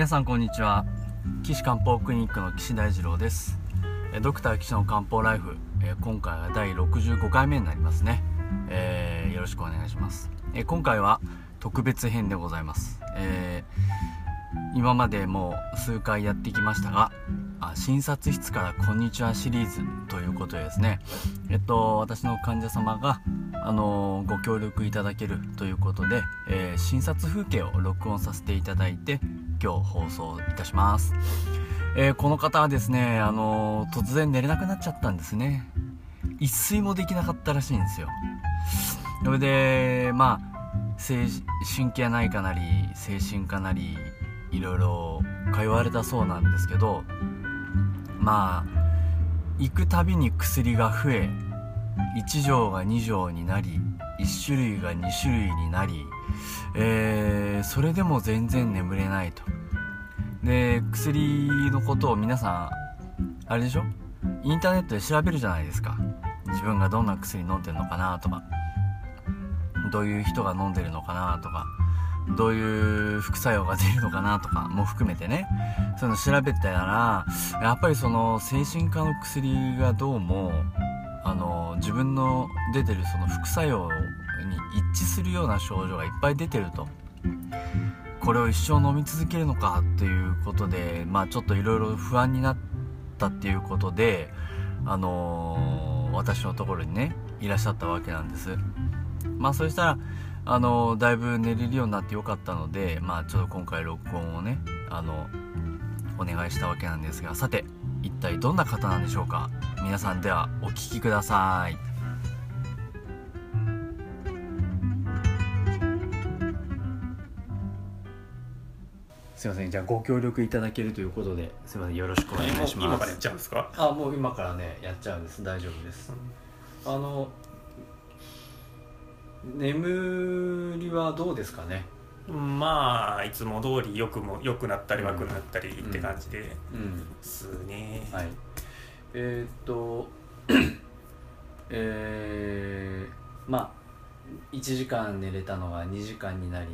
皆さんこんにちは。岸漢方クリニックの岸大二郎です。えドクター岸の漢方ライフ。え今回は第65回目になりますね、えーよろしくお願いします。え今回は特別編でございます、えー今までもう数回やってきましたがあ診察室からこんにちはシリーズということでですね。えっと私の患者様があのご協力いただけるということで、えー診察風景を録音させていただいて今日放送いたします、えーこの方はですねあの突然寝れなくなっちゃったんですね。一睡もできなかったらしいんですよ。それでまあ精神経内科なり精神科なりいろいろ通われたそうなんですけどまあ行くたびに薬が増え1錠が2錠になり1種類が2種類になり、えーそれでも全然眠れないと。で薬のことを皆さんあれでしょ？インターネットで調べるじゃないですか。自分がどんな薬飲んでるのかなとか。どういう人が飲んでるのかなとか。どういう副作用が出るのかなとかも含めてね。そういうの調べたらやっぱりその精神科の薬がどうもあの自分の出てるその副作用に一致するような症状がいっぱい出てると。これを一生飲み続けるのかっていうことでまあちょっといろいろ不安になったっていうことであの私のところにねいらっしゃったわけなんです。まあそしたらあのだいぶ寝れるようになってよかったのでまあちょっと今回録音をねあのお願いしたわけなんですがさて一体どんな方なんでしょうか？皆さんではお聞きください。すいません。じゃあご協力いただけるということですいません。よろしくお願いします。今からやっちゃうんですか？あもう今からねやっちゃうんです。大丈夫です、あの眠りはどうですかね？まあいつも通り良くも良くなったり悪くなったりって感じでうん。すね、はい。えー、っと えー、まあ1時間寝れたのが2時間になり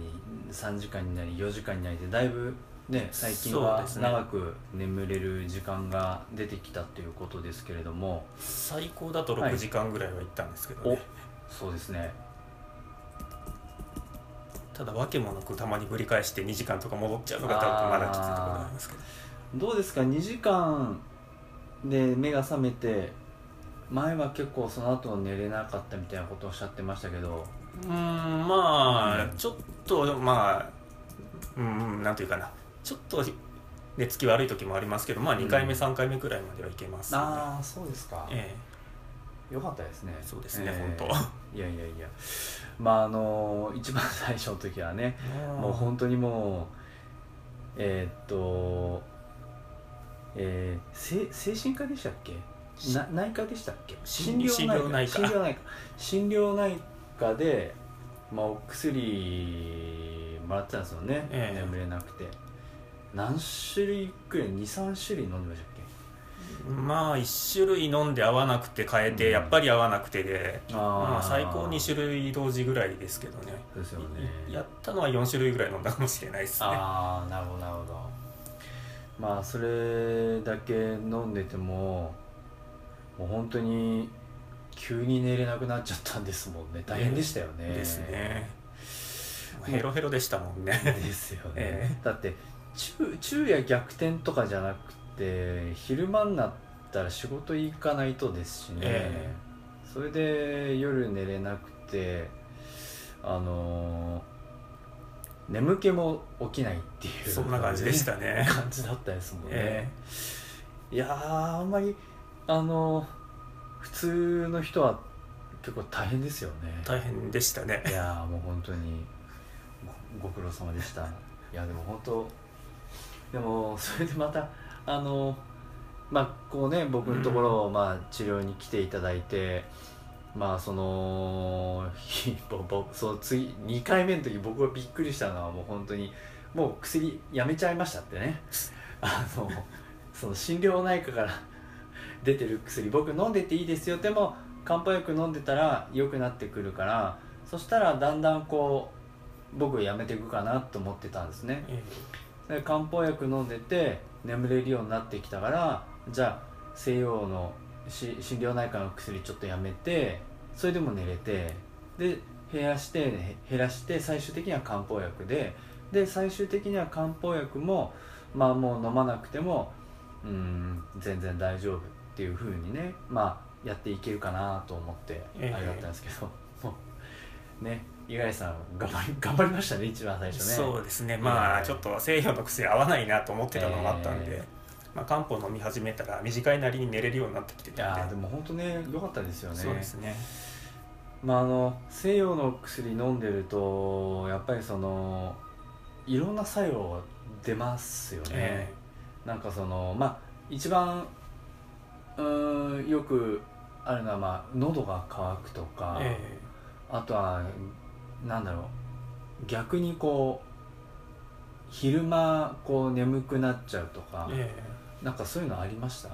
3時間になり4時間になりでだいぶね最近は長く眠れる時間が出てきたということですけれども。最高だとはい。6時間ぐらいは行ったんですけど、おねそうですね。ただ訳もなくたまにぶり返して2時間とか戻っちゃうのが多分まだきついところなんですけど。どうですか？2時間で目が覚めて前は結構その後寝れなかったみたいなことをおっしゃってましたけど。うーんまあ、うんちょっとまあうんなんていうかな。ちょっと寝つき悪い時もありますけどまあ2回目、うん。3回目くらいまではいけますよね、ああそうですか。えよかったですね。そうですねえー本いやいやいや。まああの一番最初の時はねえもう本当にもうえーっとえー、せ精神科でしたっけ？な内科でしたっけ？心心療内科。心療内科。心療内科。で、まあ、お薬もらってたんですよね、ええ。眠れなくて。何種類くらい23種類飲んでましたっまあ1種類飲んで合わなくて変えて、うん。やっぱり合わなくてで、あまあ、最高2種類同時ぐらいですけどね。ですよね。やったのは4種類ぐらい飲んだかもしれないですね。ああなるほどなるほど。まあそれだけ飲んでてももう本当に急に寝れなくなっちゃったんですもんね。大変でしたよね。ですね。ヘロヘロでしたもんね。ですよね、えだって昼昼夜逆転とかじゃなくて昼間になったら仕事行かないとですしね、えそれで夜寝れなくてあのー眠気も起きないっていうそんな感じでしたね。感じだったですもんね、え。いやーあんまりあのー普通の人は結構大変ですよね。大変でしたね。いやーもう本当に。ごご苦労様でした。いやでも本当でもそれでまたあのまあこうね僕のところを、まあ、治療に来ていただいてまあそのひ ぼぼそう次2回目の時僕がびっくりしたのはもう本当にもう薬やめちゃいましたってね。あのその心療内科から出てる薬僕飲んでていいですよ。でも漢方薬飲んでたら良くなってくるからそしたらだんだんこう僕やめていくかなと思ってたんですね。えで漢方薬飲んでて眠れるようになってきたからじゃあ西洋のし心療内科の薬ちょっとやめてそれでも寝れてで減らしてへ減らして最終的には漢方薬でで最終的には漢方薬もまあもう飲まなくてもうん全然大丈夫っていうふうにねまあやっていけるかなと思ってあえ。えれだったんですけど、も うね五十嵐さん頑張り 頑張りましたね一番最え初ね。そうですね。まえ。えあちょっと西洋の薬合わないなと思ってたのもあったんで、えまあ、漢方飲み始めたら短いなりに寝れるようになってきていたんで。やーでも本当ね良かったですよね。そうですね。まああの西洋の薬飲んでるとやっぱりそのいろんな作用出ますよね、え。なんかそのまあ一番うーんよくあるのはまあ喉が渇くとか、えあとはなんだろう逆にこう昼間こう眠くなっちゃうとか、えなんかそういうのありました？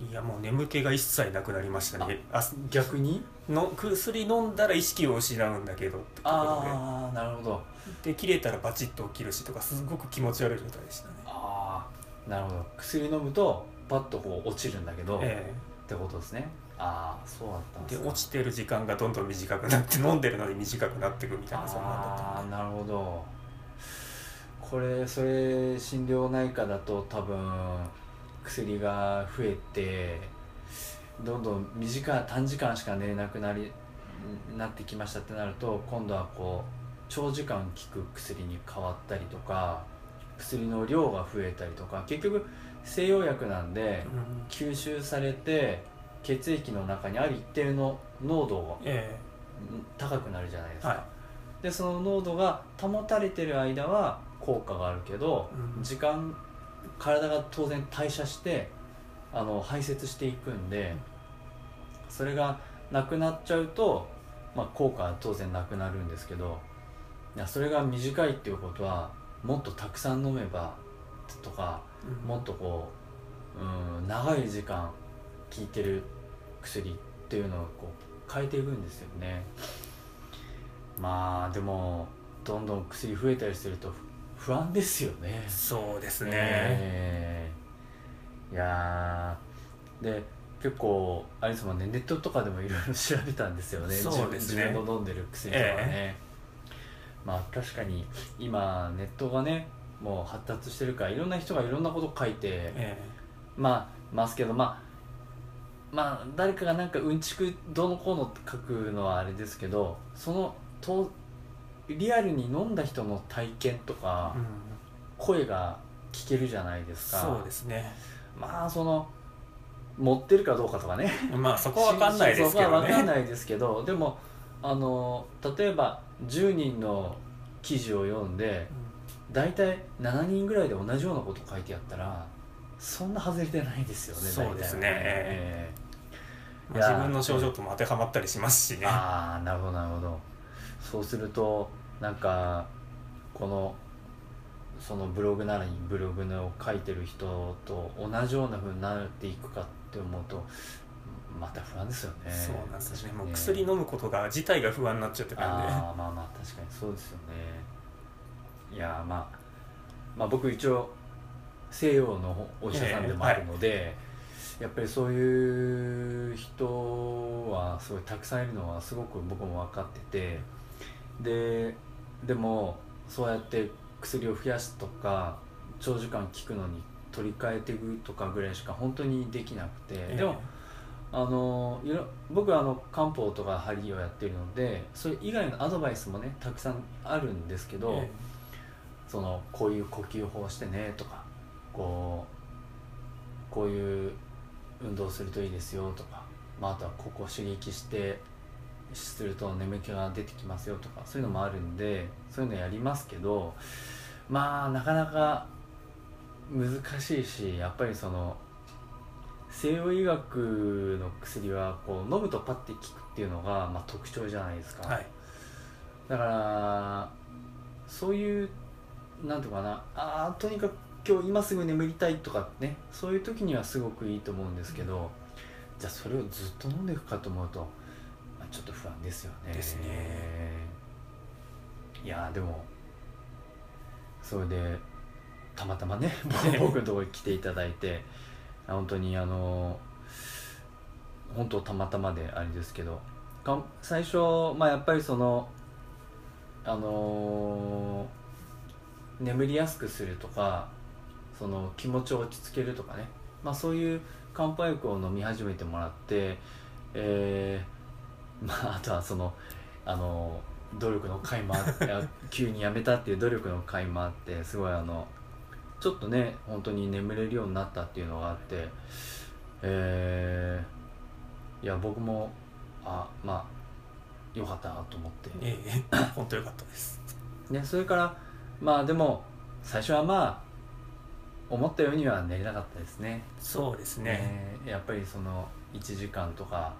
えいやもう眠気が一切なくなりましたね。あ逆に？の薬飲んだら意識を失うんだけどってところああなるほど。でで切れたらバチッと起きるしとかすごく気持ち悪い状態でしたね。ああなるほど。薬飲むとパッとこう落ちるんだけど、えってことですね。ああそうだったんえですか。で落ちてる時間がどんどん短くなって飲んでるのに短くなっていくみたいなそんなんだったああなるほど。これそれ心療内科だと多分薬が増えてどんどん短い短時間しか寝れなくなりなってきましたってなると今度はこう長時間効く薬に変わったりとか薬の量が増えたりとか結局西洋薬なんでうん。吸収されて血液の中にある一定の濃度がえ高くなるじゃないですか、はでその濃度が保たれてる間は効果があるけど、うん。時間体が当然代謝してあの排泄していくんでそれがなくなっちゃうと、まあ、効果は当然なくなるんですけどいやそれが短いっていうことはもっとたくさん飲めばとかうん。もっとこう、うん、長い時間効いてる薬っていうのをこう変えていくんですよね。まあでもどんどん薬増えたりすると不不安ですよね。そうですね、ええ。いやー。で結構あれですもんねネットとかでもいろいろ調べたんですよね。そうですね。自分の飲んでる薬とかね、まあ確かに今ネットがねもう発達してるからいろんな人がいろんなこと書いてえまあますけどまあまあ誰かがなんかうんちくどうのこうの書くのはあれですけどそのとリアルに飲んだ人の体験とえかうん。声が聞けるじゃないですか、そうですね。まあその持ってるかどうかとかね。まあそこは分かんないですけそこどは分かんねないですけどでもあの例えば10人の記事を読んで大体7人ぐらいで同じようなこと書いてあったらそんな外れてないですよねそうですね。えまあ自分の症状とも当てはまったりしますしね。ああなるほどなるほど。そうするとなんかこのそのブログならにブログの書いてる人と同じようなふうになっていくかって思うとまた不安ですよね。そうなんですね。もう薬飲むことが自体が不安になっちゃってたんで。ああまあまあ確かにそうですよねいやーまあまあ僕一応西洋のお医者さんでもあるので、やっぱりそういう人はすごいたくさんいるのはすごく僕も分かっててででもそうやって薬を増やすとか長時間効くのに取り替えていくとかぐらいしか本当にできなくて、ええ。でもあのいろ僕はあの漢方とか針をやってるのでそれ以外のアドバイスもねたくさんあるんですけど、えそのこういう呼吸法をしてねとかこうこういう運動するといいですよとか、まあ、あとはここを刺激してすると眠気が出てきますよとかそういうのもあるんでそういうのやりますけどまあなかなか難しいしやっぱりその西洋医学の薬はこう飲むとパッて効くっていうのが、まあ、特徴じゃないですか。はいだからそういうなんていうのかなあーとにかく今日今すぐ眠りたいとかねそういう時にはすごくいいと思うんですけど、じゃあそれをずっと飲んでいくかと思うと、まあ、ちょっと不安ですよね。ですね。いやーでもそれでたまたまね 僕のところに来ていただいて本当にあの本当たまたまであれですけど最初まあやっぱりそのあのー眠りやすくするとかその気持ちを落ち着けるとかね、まあ、そういう漢方薬を飲み始めてもらって、えー まあ、あとはその、あのー努力の甲斐もあって あ急にやめたっていう努力の甲斐もあってすごいあのちょっとね本当に眠れるようになったっていうのがあって、えーいや僕もあまあよかったなと思って。えええ 本当良かったですね、それからまあでも最初はまあ思ったようには寝れなかったですね。そうですね。ねやっぱりその1時間とか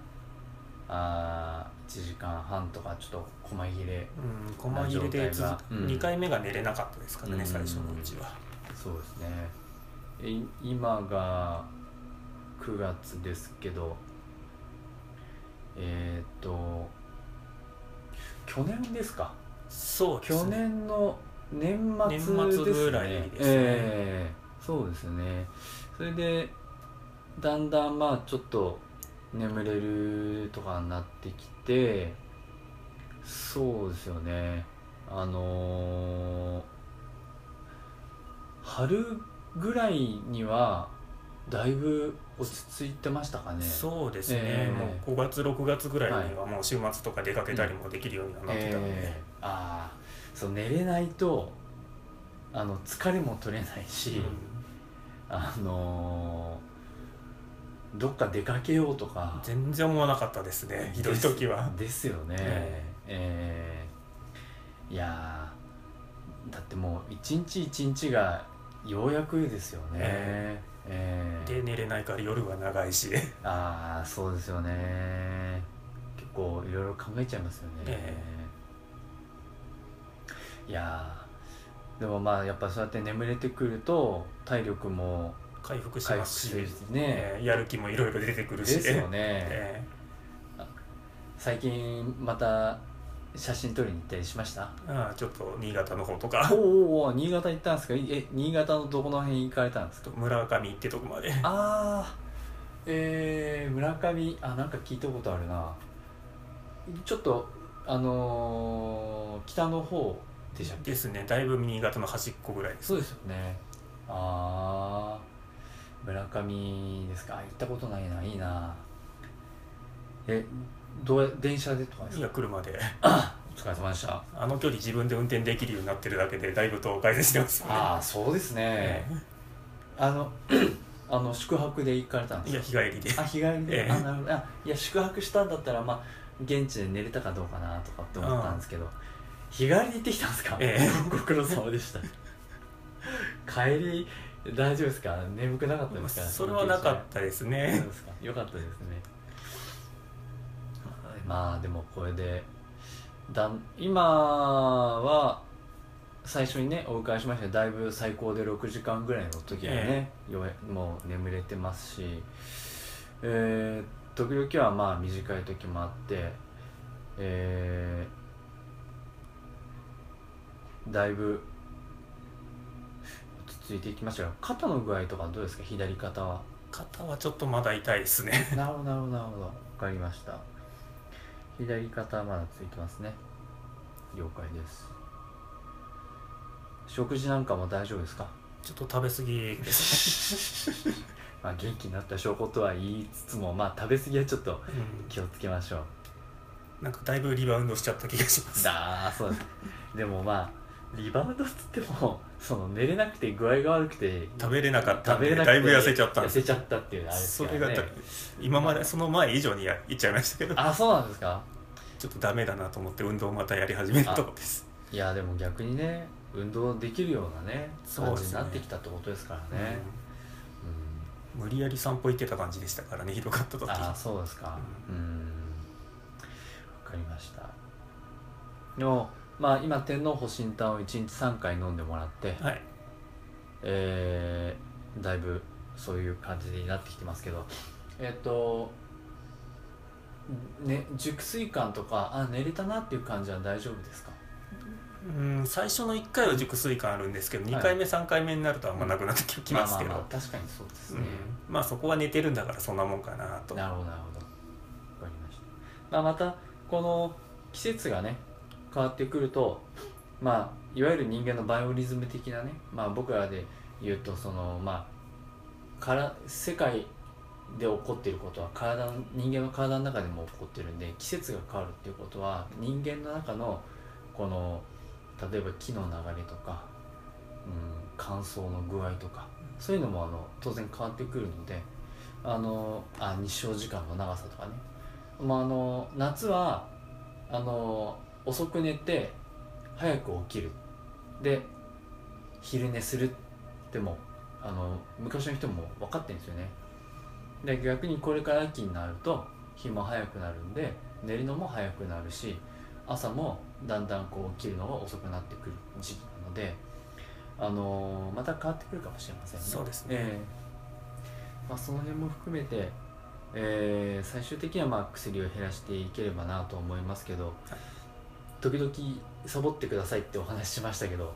あー1時間半とかちょっと細切れうん細切れでうん。2回目が寝れなかったですからね、うん。最初のうちは。そうですね。えい今が9月ですけどえーっと去年ですか？去そうですね。年の年末ですね。年末ぐらいですね。ええそうですね。それでだんだんまあちょっと眠れるとかになってきてそうですよね。あのー春ぐらいにはだいぶ落ち着いてましたかね。そうですね、ええ。もう5月6月ぐらいにはもう週末とか出かけたりもできるようにはなってたので、ええ。ああそう寝れないとあの疲れも取れないし、あのーどっか出かけようとか全然思わなかったですねひどい時は。ですよね。えええいやーだってもう一日一日がようやくですよね。ええ。えで寝れないから夜は長いし。ああそうですよね。結構いろいろ考えちゃいますよね、えいやーでもまあやっぱそうやって眠れてくると体力も回復しますし、ね、ええやる気もいろいろ出てくるし。ですよね、え最近また写真撮りに行ったりしました？えああちょっと新潟の方とか。おおお新潟行ったんですか？え新潟のどこの辺行かれたんですか？村上ってとこまで。ああえー、村上あなんか聞いたことあるな。ちょっとあのー北の方でしたっけ？ですね。だいぶ新潟の端っこぐらいです。そうですよね。ああ村上ですか？あ行ったことないな。いいな。えどうや電車でとかですか？いや車で。お疲れ様でした。あの距離自分で運転できるようになってるだけでだいぶと改善してますよね。ああそうですね。えあの あの宿泊で行かれたんですか？や日帰りで。あ日帰りで、ええ。あなるほど。あいや宿泊したんだったらまあ現地で寝れたかどうかなとかって思ったんですけど日帰りで行ってきたんですか、ええ。ご苦労様でした。帰り大丈夫ですか？眠くなかったですか？それはなかったですね。ですか。よかったですね。まあでもこれでだん今は最初にねお伺いしました。だいぶ最高で6時間ぐらいの時はね、よえもう眠れてますし、えー時々はまあ短い時もあって、えーだいぶ落ち着いてきましたが肩の具合とかどうですか？左肩は。肩はちょっとまだ痛いですね。なるほどなるほど。なるほど分かりました。左肩はまだついてますね。了解です。食事なんかも大丈夫ですか？ちょっと食べ過ぎです。ね、まあ元気になった証拠とは言いつつもまあ食べ過ぎはちょっとう気をつけましょう。なんかだいぶリバウンドしちゃった気がします。だーそうです。でもまあリバウンドっつってもその寝れなくて具合が悪くて食べれなかったんでだいぶ痩せちゃったんです。痩せちゃったっていうのあれですそからねれが今までその前以上にやいっちゃいましたけど。あそうなんですか？ちょっとダメだなと思って運動をまたやり始めたところです。いやでも逆にね運動できるようなね感そうですね。じになってきたってことですからね。うん。無理やり散歩行ってた感じでしたからねひどかった時ああそうですか。ううん。わかりました。でもまあ今天皇保身炭を1日3回飲んでもらってはい。えーだいぶそういう感じになってきてますけどえっ、とね熟睡感とかあ寝れたなっていう感じは大丈夫ですか？うん最初の1回は熟睡感あるんですけど2回目3回目になるとあんまなくなってきますけど。まあまあまあ確かにそうですね、うん。まあそこは寝てるんだからそんなもんかなと。なるほどなるほど。わかりました、まあ、またこの季節がね変わってくるとまあいわゆる人間のバイオリズム的なねまあ僕らで言うとそのまあから世界で起こっていることは体人間の体の中でも起こってるんで季節が変わるっていうことは人間の中のこの例えば木の流れとか、うん、乾燥の具合とかそういうのもあの当然変わってくるのであのあ日照時間の長さとかね、まあ、あの夏はあの遅く寝て早く起きる。で昼寝するってもあの昔の人も分かってるんですよね。で逆にこれから秋になると日も早くなるんで寝るのも早くなるし朝もだんだんこう起きるのが遅くなってくる時期なのであのまた変わってくるかもしれませんね。そうですね。ええ。まあ、その辺も含めて、えー最終的にはまあ薬を減らしていければなと思いますけど、時々サボってくださいってお話ししましたけど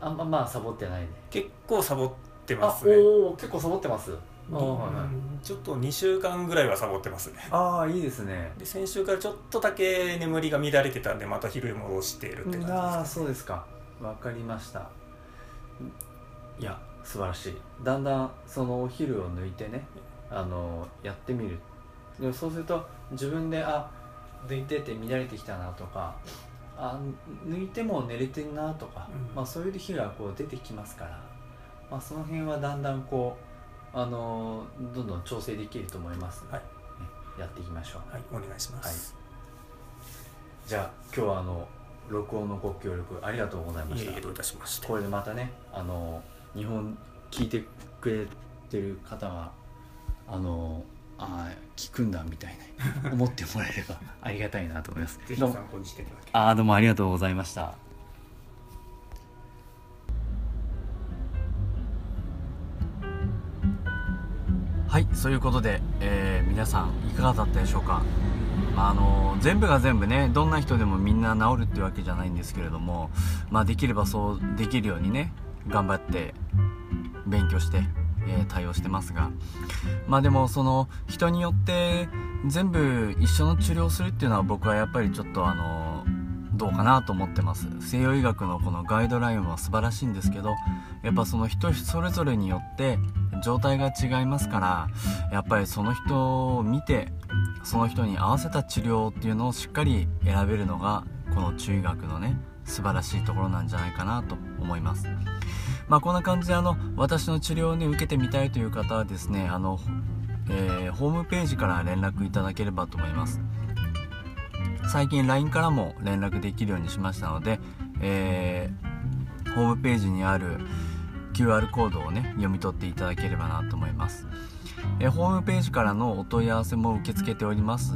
あんままあサボってないね。結構サボってあますね。おお結構サボってます？あーはい。ちょっと2週間ぐらいはサボってますね。あーいいですね。で先週からちょっとだけ眠りが乱れてたんでまた昼戻しているって感じですああかそうですか。わかりました。いや素晴らしい。だんだんそのお昼を抜いてねあのやってみる。でもそうすると自分であ抜いてて乱れてきたなとかあ抜いても寝れてんなとか、うん。まあ、そういう日がこう出てきますから、まあ、その辺はだんだんこうあのどんどん調整できると思いますので、はい。ねやっていきましょう。はいお願いします、じゃあ今日はあの録音のご協力ありがとうございました。いえいえどういたしまして。これでまたねあの日本聞いてくれてる方があのあー聞くんだみたいな 思ってもらえればありがたいなと思います。ぜひどうも参考にしていただけあーどうもありがとうございました。はいそういうことで、えー皆さんいかがだったでしょうか、まあ、あの全部が全部ねどんな人でもみんな治るっていうわけじゃないんですけれども、まあ、できればそうできるようにね頑張って勉強して、えー対応してますが。まあでもその人によって全部一緒の治療をするっていうのは僕はやっぱりちょっとあのどうかなと思ってます。西洋医学のこのガイドラインは素晴らしいんですけどやっぱその人それぞれによって状態が違いますからやっぱりその人を見てその人に合わせた治療っていうのをしっかり選べるのがこの中医学のね素晴らしいところなんじゃないかなと思います。まあこんな感じであの私の治療をね受けてみたいという方はですねあの、えーホームページから連絡いただければと思います。最近 LINE からも連絡できるようにしましたので、えーホームページにある QR コードをね読み取っていただければなと思います、えーホームページからのお問い合わせも受け付けております。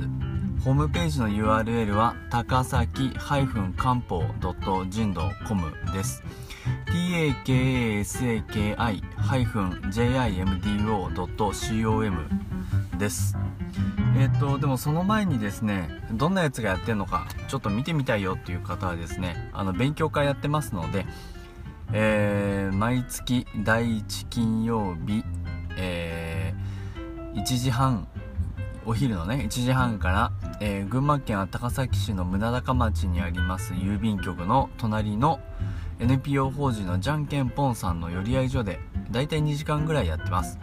ホームページの URL は高崎漢方人道 .com です。takasaki-jimdo.com です。えっ、とでもその前にですねどんなやつがやってるのかちょっと見てみたいよっていう方はですねあの勉強会やってますのでえー毎月第1金曜日、えー1時半お昼のね1時半から、えー群馬県高崎市の宗高町にあります郵便局の隣の NPO 法人のじゃんけんぽんさんの寄り合い所でだいたい2時間ぐらいやってます。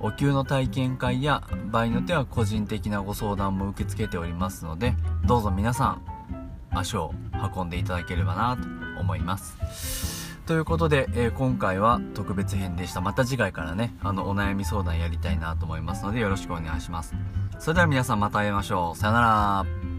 お給の体験会や場合によっては個人的なご相談も受け付けておりますのでどうぞ皆さん足を運んでいただければなと思います。ということで、えー今回は特別編でした。また次回からねあのお悩み相談やりたいなと思いますのでよろしくお願いします。それでは皆さんまた会いましょう。さよなら。